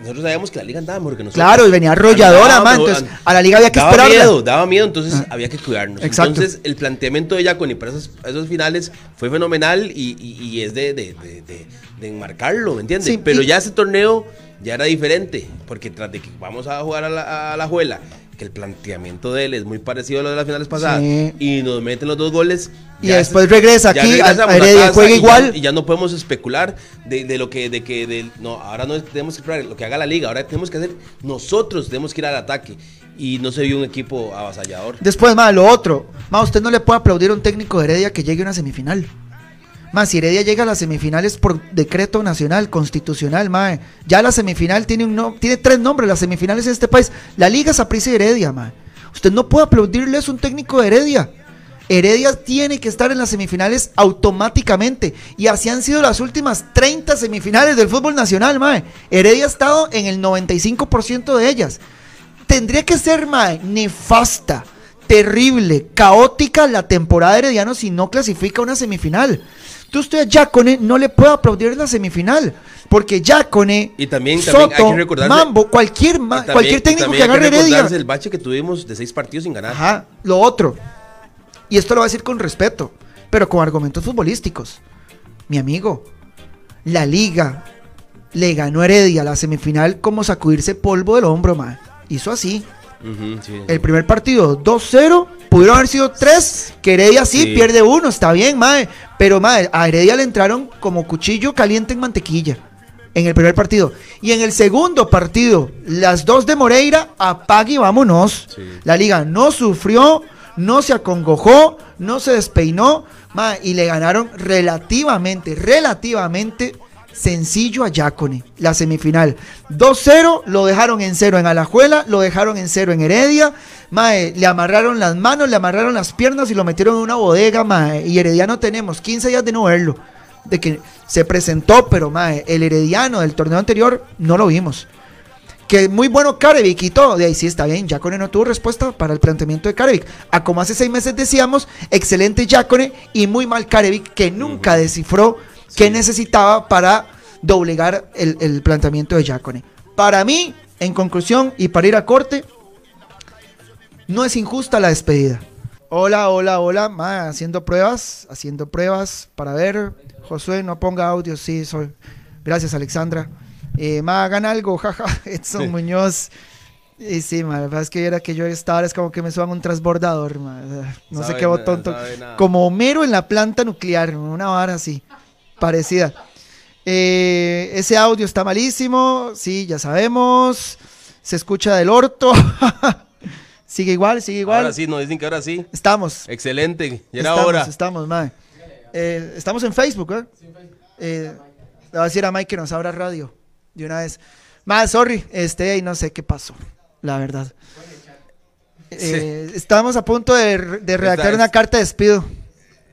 Nosotros sabíamos que la liga andaba mejor que nosotros. Claro, venía arrolladora, man, entonces, a la liga había que daba esperarla. miedo, daba miedo, entonces había que cuidarnos. Exacto. Entonces, el planteamiento de Yaconi para esos, esos finales fue fenomenal y, y- y es de, de, de- de- de enmarcarlo, ¿me entiendes? Sí, Pero y- ya ese torneo ya era diferente, porque tras de que vamos a jugar a la, a la Juela, que el planteamiento de él es muy parecido a lo de las finales pasadas, Sí. y nos meten los dos goles. Y ya después es- regresa aquí, a Heredia, juega y ya- igual. y ya no podemos especular de, de lo que, de que, de- no, ahora no tenemos que esperar lo que haga la liga, ahora tenemos que hacer, nosotros tenemos que ir al ataque, y no se vio un equipo avasallador. Después, más lo otro, más usted no le puede aplaudir a un técnico de Heredia que llegue a una semifinal. Más si Heredia llega a las semifinales por decreto nacional, constitucional, mae. Ya la semifinal tiene un no- tiene tres nombres, las semifinales en este país. La Liga Saprissa y Heredia, mae. Usted no puede aplaudirle un técnico de Heredia. Heredia tiene que estar en las semifinales automáticamente. Y así han sido las últimas 30 semifinales del fútbol nacional, mae. Heredia ha estado en el 95% de ellas. Tendría que ser, mae, nefasta, terrible, caótica la temporada de Herediano si no clasifica una semifinal. Entonces usted a Yacone no le puede aplaudir en la semifinal. Porque Yacone, Y también, también hay Soto, que Mambo, cualquier, ma- Y también- cualquier técnico que agarre Heredia. el bache que tuvimos de seis partidos sin ganar. Ajá, lo otro. Y esto lo voy a decir con respeto, pero con argumentos futbolísticos. Mi amigo, la liga le ganó a Heredia la semifinal como sacudirse polvo del hombro, ma. Hizo así. Sí. El primer partido 2-0, pudieron haber sido 3, que Heredia sí, Sí. pierde uno, está bien, mae. Pero mae, a Heredia le entraron como cuchillo caliente en mantequilla en el primer partido. Y en el segundo partido, las dos de Moreira, apague y vámonos. La liga no sufrió, no se acongojó, no se despeinó, mae, y le ganaron relativamente, relativamente sencillo a Yacone, la semifinal. 2-0, lo dejaron en cero en Alajuela, lo dejaron en cero en Heredia. Mae, le amarraron las manos, le amarraron las piernas y lo metieron en una bodega, mae. Y Herediano tenemos 15 días de no verlo. De que se presentó, pero mae, el Herediano del torneo anterior no lo vimos. Que muy bueno Carevic y todo. De ahí sí está bien. Yacone no tuvo respuesta para el planteamiento de Carevic. A como hace seis meses decíamos, excelente Yacone y muy mal Carevic que nunca descifró qué necesitaba para doblegar el, el planteamiento de Yacone. Para mí, en conclusión y para ir a corte, no es injusta la despedida. Hola, hola, hola. Ma, haciendo pruebas, haciendo pruebas para ver. Josué, no ponga audio, sí, soy. Gracias, Alexandra. Eh, ma, hagan algo, [LAUGHS] jaja. Edson Muñoz. Y sí, ma, la verdad es que era que yo estaba, es como que me suban un transbordador, ma. No sé qué botón. nada. Como Homero en la planta nuclear, una vara así, parecida. Eh, ese audio está malísimo, sí, ya sabemos. Se escucha del orto. [LAUGHS] sigue igual, sigue igual. Ahora sí, nos dicen que ahora sí. Estamos. Excelente. Ya era estamos, hora. Estamos, mae. Eh, estamos en Facebook, ¿eh? Eh, le voy a decir a Mike que nos abra radio de una vez. Más, sorry, este, y no sé qué pasó, la verdad. Eh, Estamos a punto de, de redactar una carta de despido.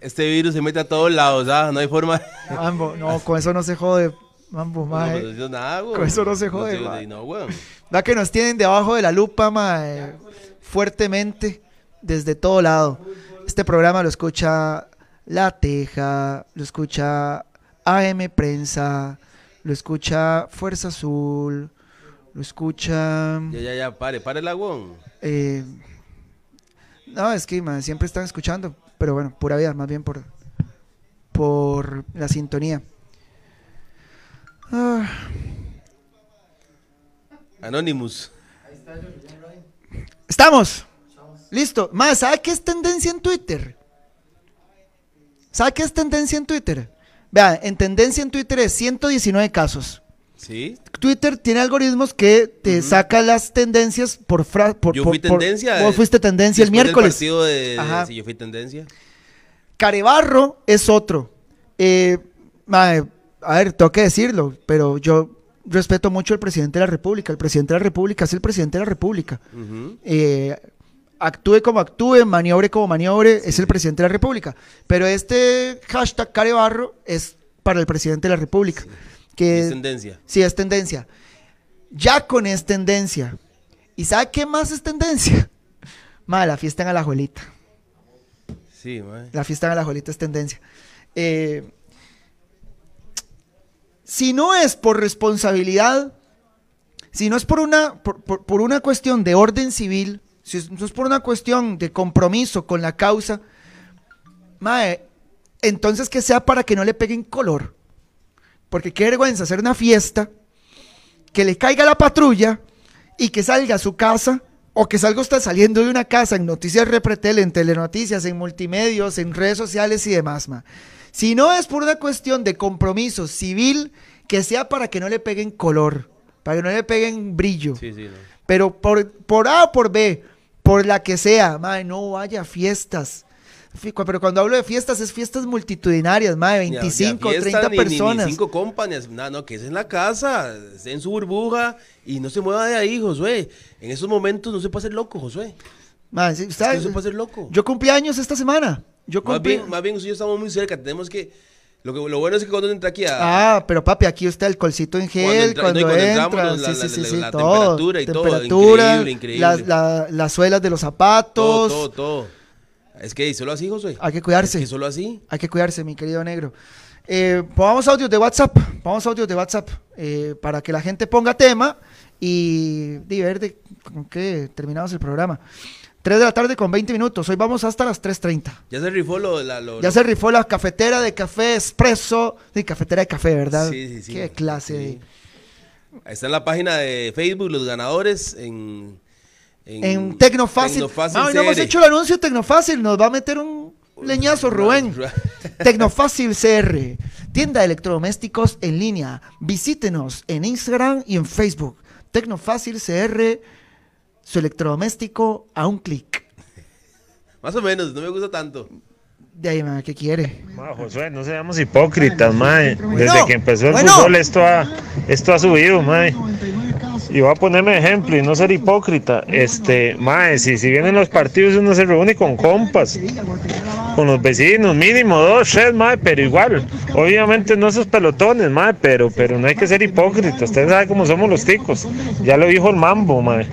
Este virus se mete a todos lados, ¿ah? No hay forma. [LAUGHS] Mambo, no, con eso no se jode. Mambo, No, mae. yo nada, güey. Con eso no se jode, No, mae. no, güey. Va que nos tienen debajo de la lupa, mae, fuertemente, desde todo lado. Este programa lo escucha La Teja, lo escucha AM Prensa, lo escucha Fuerza Azul, lo escucha... Ya, ya, ya, pare, pare el agüón. eh, no, es que siempre están escuchando, pero bueno, pura vida, más bien por, por la sintonía. Ah. Anonymous. Estamos. Listo. Más, ¿sabe qué es tendencia en Twitter? ¿Sabe qué es tendencia en Twitter? Vea, en tendencia en Twitter es 119 casos. ¿Sí? Twitter tiene algoritmos que te saca las tendencias por fra por, Yo fui por- tendencia. Vos fuiste tendencia el miércoles. partido de, Ajá. sí, yo fui tendencia. Carebarro es otro. Eh, a ver, tengo que decirlo, pero yo respeto mucho al presidente de la República. El presidente de la República es el presidente de la República. Eh, actúe como actúe, maniobre como maniobre, es el presidente de la República. Pero este hashtag Carebarro es para el presidente de la República. Que, Es tendencia. Sí, es tendencia. Ya con es tendencia. ¿Y sabe qué más es tendencia? [LAUGHS] Madre, la fiesta en Alajuelita. Sí, mae. La fiesta en Alajuelita es tendencia. Eh, si no es por responsabilidad, si no es por una, por, por- por una cuestión de orden civil, si es- no es por una cuestión de compromiso con la causa, mae, entonces que sea para que no le peguen color. Porque qué vergüenza hacer una fiesta, que le caiga la patrulla y que salga a su casa, o que salga usted saliendo de una casa en Noticias Repretel, en Telenoticias, en multimedios, en redes sociales y demás, ma. Si no es por una cuestión de compromiso civil, que sea para que no le peguen color, para que no le peguen brillo. Sí, sí, no. Pero por, por A o por B, por la que sea, madre, no vaya a fiestas. Pero cuando hablo de fiestas, es fiestas multitudinarias, Ni a- 25, ni a fiesta, 30 ni- ni- personas. Ni, cinco compas, ni a- nada, no, que es en la casa, esté en su burbuja y no se mueva de ahí, Josué. En esos momentos no se puede ser loco, Josué. Madre, sí, Es que ¿sabe? no se puede ser loco. Yo cumplí años esta semana. Yo Más cumplí. bien, más bien, usted y yo estamos muy cerca. Tenemos que. Lo, que, lo bueno es que cuando entra aquí a. Ah, pero papi, aquí está el colcito en Cuando gel, entra- cuando, no, entra, entramos, la- sí, la- sí, la- sí, la todo. temperatura y todo, increíble, increíble. Las, la- las suelas de los zapatos. todo, todo, todo. Es que solo así, Josué. Hay que cuidarse. Es que solo así. Hay que cuidarse, mi querido negro. Eh, pongamos audios de WhatsApp. Pongamos audios de WhatsApp eh, para que la gente ponga tema y, y ver de con qué terminamos el programa. 3 de la tarde con 20 minutos. Hoy vamos hasta las 3.30. Ya se rifó lo. La, lo- Ya lo- se rifó la cafetera de café expreso. Sí, cafetera de café, ¿verdad? Sí, sí, sí. Qué clase. Sí. Está en la página de Facebook, los ganadores. En, En, Tecnofácil. Tecnofácil No, no hemos hecho el anuncio de Tecnofácil. Nos va a meter un leñazo, [LAUGHS] Rubén. Tecnofácil CR. Tienda de electrodomésticos en línea. Visítenos en Instagram y en Facebook. Tecnofácil CR. Su electrodoméstico a un clic. [LAUGHS] Más o menos, no me gusta tanto. De ahí, ma, ¿qué quiere? Ma, Josué, no seamos hipócritas, mae. Desde que empezó el bueno. fútbol esto ha, esto ha subido, mae. Y voy a ponerme ejemplo y no ser hipócrita. Este, mae, si, si vienen los partidos uno se reúne con compas, con los vecinos, mínimo dos, tres, mae, pero igual. Obviamente no esos pelotones, mae, pero, pero no hay que ser hipócrita. Usted sabe cómo somos los ticos. Ya lo dijo el mambo, mae.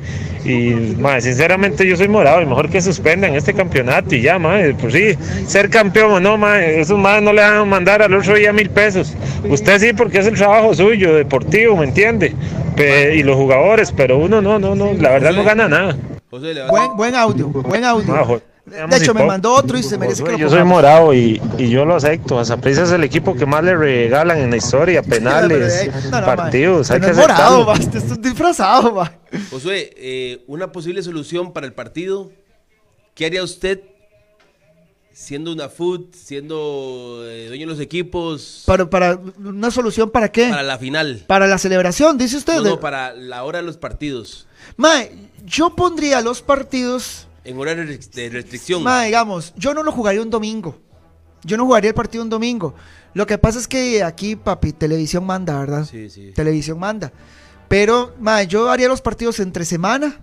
Y, mae, sinceramente yo soy morado y mejor que suspendan este campeonato y ya, mae. Pues sí, ser campeón o no, mae, esos mae no le van a mandar al otro día mil pesos. Usted sí, porque es el trabajo suyo, deportivo, ¿me entiende? Pe- y los jugadores, pero uno no, no, no, la verdad no gana nada. José, le va- Buen, buen audio, buen audio. De hecho, me mandó otro y se merece que lo Yo soy morado y, y yo lo acepto. A Saprissa es el equipo que más le regalan en la historia, [LAUGHS] penales, No, no, partidos. hay no que es morado, aceptarlo. ma, este es disfrazado, ma. Josué, eh, una posible solución para el partido. ¿Qué haría usted siendo una food, siendo eh, dueño de los equipos? Para, para una solución para qué? Para la final. Para la celebración, dice usted. No, no, para la hora de los partidos. Mae, yo pondría los partidos. En horario de restric- de restricción. Mae, digamos, yo no lo jugaría un domingo. Yo no jugaría el partido un domingo. Lo que pasa es que aquí, papi, televisión manda, ¿verdad? Sí, sí. Televisión manda. Pero, mae, yo haría los partidos entre semana.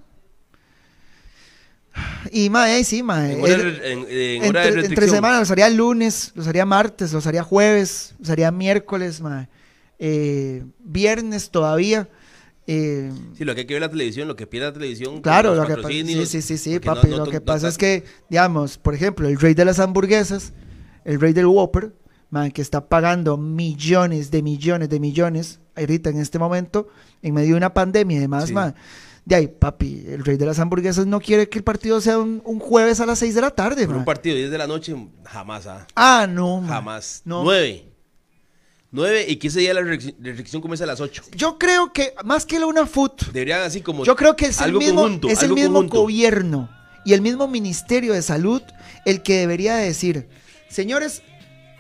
Y, mae, sí, mae. En hora el- de- en- en hora de entre, entre restricción. semana los haría lunes, los haría martes, los haría jueves, los haría miércoles, mae. Eh, viernes todavía. Eh, Sí, lo que hay que ver la televisión, lo que pierde la televisión. Claro, lo que pasa, sí, sí, sí, sí, porque no- papi. no lo que no pasa es que, digamos, por ejemplo, el rey de las hamburguesas, el rey del Whopper, man, que está pagando millones de millones de millones ahorita en este momento, en medio de una pandemia y demás, Sí. man. De ahí, papi, el rey de las hamburguesas no quiere que el partido sea un, un jueves a las 6 de la tarde, Pero man. un partido 10 de la noche, jamás, ah. Ah, no, man. Jamás. No. 9. 9 y que ese día la restricción- la comienza a las 8. Yo creo que, más que una foot, Deberían así como. Yo creo que es el mismo, conjunto, es el mismo conjunto. gobierno y el mismo Ministerio de Salud el que debería de decir, señores,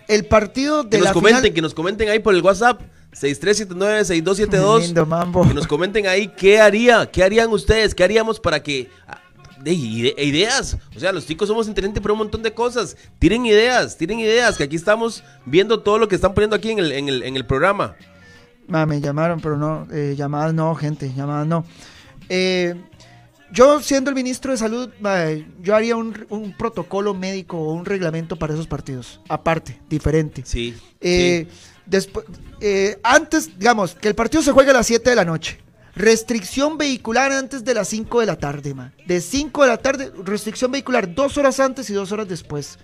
el partido de Que nos la comenten, final... que nos comenten ahí por el WhatsApp. 6379-6272. Lindo, mambo. Que nos comenten ahí qué haría, qué harían ustedes, qué haríamos para que. ah, De ide- ideas. O sea, los chicos somos inteligentes por un montón de cosas. Tiren ideas, tiren ideas, que aquí estamos viendo todo lo que están poniendo aquí en el, en el, en el programa. Ma, me llamaron, pero no, eh, llamadas no, gente, llamadas no. Eh, yo siendo el ministro de salud, yo haría un, un protocolo médico o un reglamento para esos partidos, aparte, diferente. Sí. Eh, eh, antes, digamos, que el partido se juegue a las 7 de la noche. Restricción vehicular antes de las 5 de la tarde, man. De 5 de la tarde, restricción vehicular dos horas antes y dos horas después.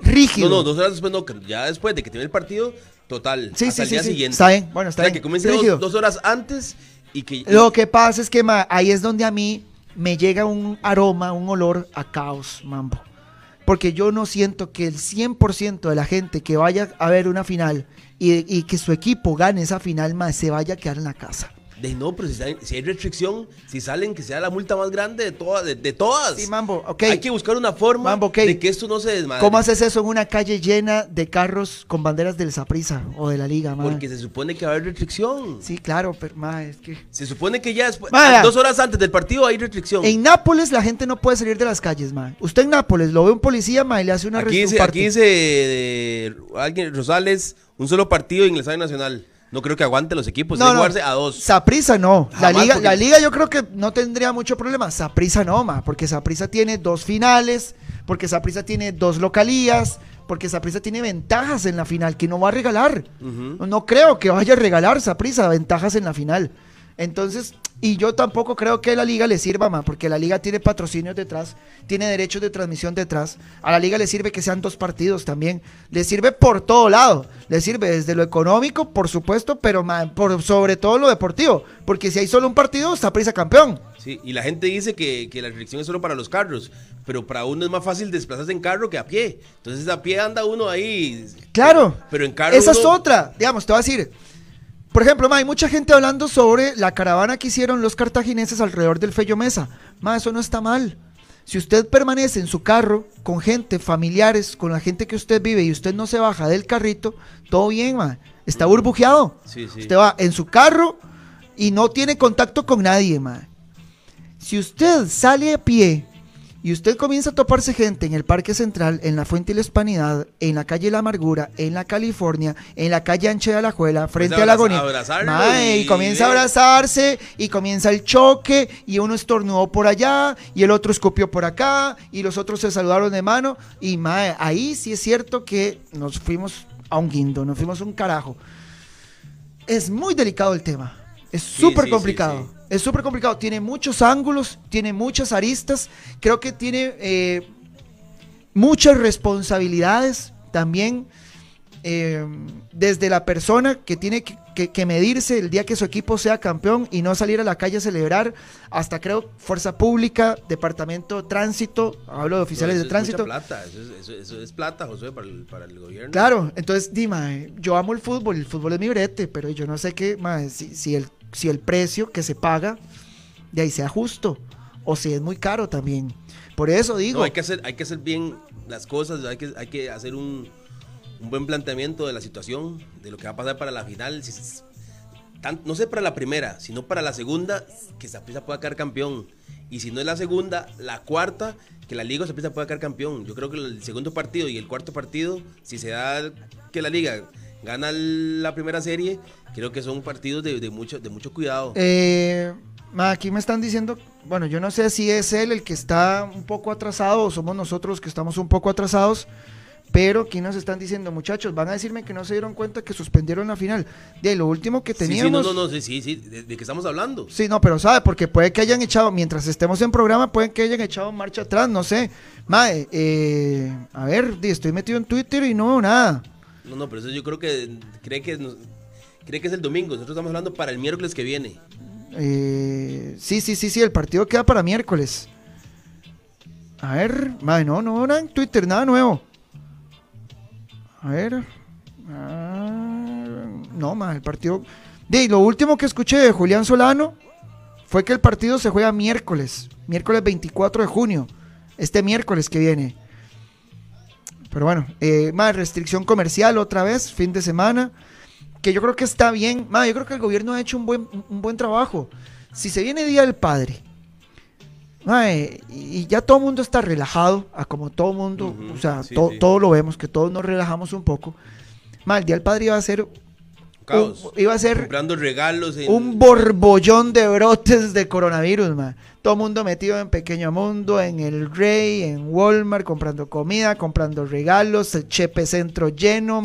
Rígido. No, no, dos horas después no, ya después de que termine el partido, total. Sí, hasta sí, el día sí. siguiente. Está bien, bueno, está O sea, bien. que comience dos, Rígido. dos horas antes y que. Lo que pasa es que ma, ahí es donde a mí me llega un aroma, un olor a caos, mambo. Porque yo no siento que el 100% de la gente que vaya a ver una final y, y que su equipo gane esa final, ma, se vaya a quedar en la casa. De no, pero si, salen- si hay restricción, si salen, que sea la multa más grande de, todas de, de todas. Sí, mambo, ok. Hay que buscar una forma Mambo, de que esto no se desmadre. ¿Cómo haces eso en una calle llena de carros con banderas del Saprisa o de la Liga, ma? Porque se supone que va a haber restricción. Sí, claro, pero ma, es que... Se supone que ya después, Vaya. dos horas antes del partido hay restricción. En Nápoles la gente no puede salir de las calles, ma. Usted en Nápoles lo ve un policía, ma, y le hace una aquí dice, aquí dice eh, alguien, Rosales, un solo partido en el Estadio Nacional. No creo que aguante los equipos, No, no. jugarse a dos. Saprisa no. La liga, porque- la liga yo creo que no tendría mucho problema. Saprisa no, ma, porque Saprisa tiene dos finales, porque Saprisa tiene dos localías, porque Saprisa tiene ventajas en la final que no va a regalar. No creo que vaya a regalar Saprisa ventajas en la final. Entonces, y yo tampoco creo que la liga le sirva más, porque la liga tiene patrocinios detrás, tiene derechos de transmisión detrás. A la liga le sirve que sean dos partidos también. Le sirve por todo lado. Le sirve desde lo económico, por supuesto, pero por sobre todo lo deportivo. Porque si hay solo un partido, Saprisa campeón. Sí, y la gente dice que, que la restricción es solo para los carros, pero para uno es más fácil desplazarse en carro que a pie. Entonces a pie anda uno ahí. Claro. Pero en carro Esa es otra. Digamos, te voy a decir. Por ejemplo, ma, hay mucha gente hablando sobre la caravana que hicieron los cartagineses alrededor del Fello Mesa. Ma, eso no está mal. Si usted permanece en su carro con gente, familiares, con la gente que usted vive y usted no se baja del carrito, todo bien, ma. Está burbujeado. Sí, sí. Usted va en su carro y no tiene contacto con nadie, ma. Si usted sale a pie y usted comienza a toparse gente en el Parque Central, en la Fuente de la Hispanidad, en la calle La Amargura, en la California, en la calle Ancha de Alajuela, frente a la agonía, mae, y, y- comienza a abrazarse y comienza el choque y uno estornudó por allá y el otro escupió por acá y los otros se saludaron de mano y mae, ahí sí es cierto que nos fuimos a un guindo, nos fuimos a un carajo. Es muy delicado el tema. Es súper sí, sí, complicado. sí. Es súper complicado. Tiene muchos ángulos, tiene muchas aristas. Creo que tiene eh, muchas responsabilidades también. eh, desde la persona que tiene que, que- que medirse el día que su equipo sea campeón y no salir a la calle a celebrar, hasta creo Fuerza Pública, Departamento de Tránsito, hablo de oficiales No, de es tránsito. mucha plata, eso es, eso- eso es plata, José, para el, para el gobierno. Claro, entonces, dime, yo amo el fútbol, el fútbol es mi brete, pero yo no sé qué, mae, si, si, el, si el precio que se paga de ahí sea justo o si es muy caro también. Por eso digo, No, hay que hacer, hay que hacer bien las cosas, hay que, hay que hacer un, un buen planteamiento de la situación, de lo que va a pasar para la final. si es- tan- no sé para la primera, sino para la segunda, que Saprissa pueda quedar campeón. Y si no es la segunda, la cuarta, que la Liga Saprissa pueda quedar campeón. Yo creo que el segundo partido y el cuarto partido, si se da que la Liga gana la primera serie, creo que son partidos de, de mucho, de mucho cuidado. eh, ma, aquí me están diciendo, bueno, yo no sé si es él el que está un poco atrasado o somos nosotros los que estamos un poco atrasados. Pero aquí nos están diciendo, muchachos, van a decirme que no se dieron cuenta que suspendieron la final. De lo último que Sí, sí, teníamos. no, no, no, sí, sí, sí, ¿de, de qué estamos hablando? Sí, no, pero sabe, porque puede que hayan echado, mientras estemos en programa, pueden que hayan echado marcha atrás, no sé. Mae, eh, a ver, estoy metido en Twitter y no veo nada. No, no, pero eso yo creo que cree que cree que es el domingo. Nosotros estamos hablando para el miércoles que viene. Eh, sí, sí, sí, sí, el partido queda para miércoles. A ver, mae, no, no nada en Twitter, nada nuevo. A ver. ah, no, mae, el partido. Di, lo último que escuché de Julián Solano fue que el partido se juega miércoles, miércoles 24 de junio, este miércoles que viene. Pero bueno, eh, más restricción comercial otra vez, fin de semana, que yo creo que está bien. Ma, yo creo que el gobierno ha hecho un buen, un buen trabajo. Si se viene Día del Padre, ma, eh, y ya todo el mundo está relajado, a como todo el mundo, o sea, sí, to- sí. todo lo vemos, que todos nos relajamos un poco. Ma, el Día del Padre iba a ser Caos. un- iba a ser Comprando regalos. En, un borbollón de brotes de coronavirus, man. Todo mundo metido en Pequeño Mundo, en El Rey, en Walmart, comprando comida, comprando regalos, Chepe Centro lleno.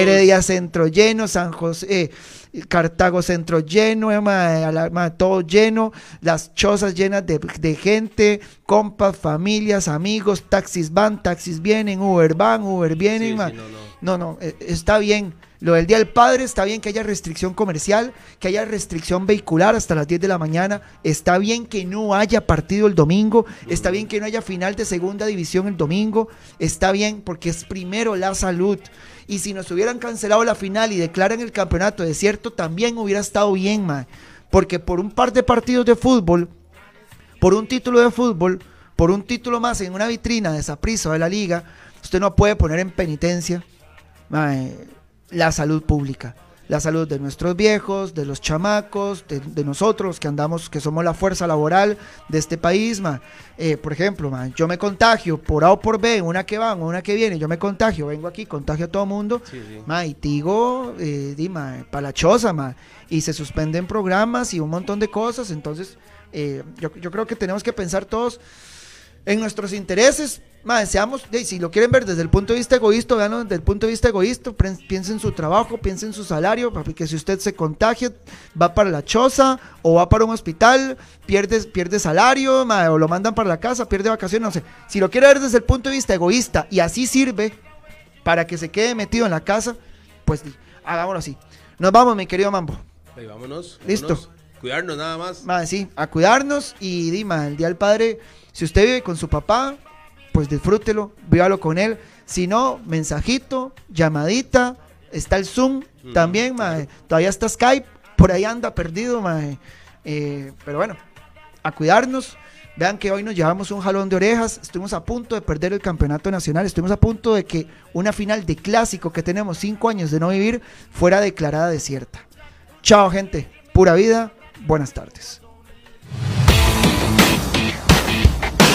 Heredia Centro lleno, San José, eh, Cartago Centro lleno, eh, ma, a la- ma, todo lleno, las chozas llenas de, de gente, compas, familias, amigos, taxis van, taxis vienen, Uber van, Uber vienen, Sí, ma. sí, no, no. No, no, eh, está bien. Lo del Día del Padre está bien que haya restricción comercial, que haya restricción vehicular hasta las 10 de la mañana. Está bien que no haya partido el domingo. Está bien que no haya final de segunda división el domingo. Está bien porque es primero la salud. Y si nos hubieran cancelado la final y declaran el campeonato desierto, también hubiera estado bien, man. Porque por un par de partidos de fútbol, por un título de fútbol, por un título más en una vitrina de Saprissa o de la liga, usted no puede poner en penitencia la salud pública. La salud de nuestros viejos, de los chamacos, de, de nosotros que andamos, que somos la fuerza laboral de este país. ma. Eh, por ejemplo, ma, yo me contagio por A o por B, una que va, una que viene, yo me contagio, vengo aquí, contagio a todo mundo. Sí, sí. Ma, y digo, eh, di, ma, pa' la choza, y se suspenden programas y un montón de cosas. Entonces, eh, yo, yo creo que tenemos que pensar todos en nuestros intereses. Ma, seamos, si lo quieren ver desde el punto de vista egoísta, veanlo desde el punto de vista egoísta, piensen en su trabajo, piensen en su salario, porque si usted se contagia, va para la choza o va para un hospital, pierde, pierde salario, o lo mandan para la casa, pierde vacaciones, no sé. Si lo quiere ver desde el punto de vista egoísta y así sirve para que se quede metido en la casa, pues hagámoslo así. Nos vamos, mi querido Mambo. Ahí, vámonos. Listo. Cuidarnos nada más. Ma, sí, a cuidarnos y Dima, el día del padre, si usted vive con su papá, pues disfrútelo, vívalo con él. Si no, mensajito, llamadita, está el Zoom también, mae. Todavía está Skype, por ahí anda perdido, mae. Eh, pero bueno, a cuidarnos. Vean que hoy nos llevamos un jalón de orejas. Estuvimos a punto de perder el campeonato nacional. Estuvimos a punto de que una final de clásico que tenemos cinco años de no vivir fuera declarada desierta. Chao, gente. Pura vida. Buenas tardes.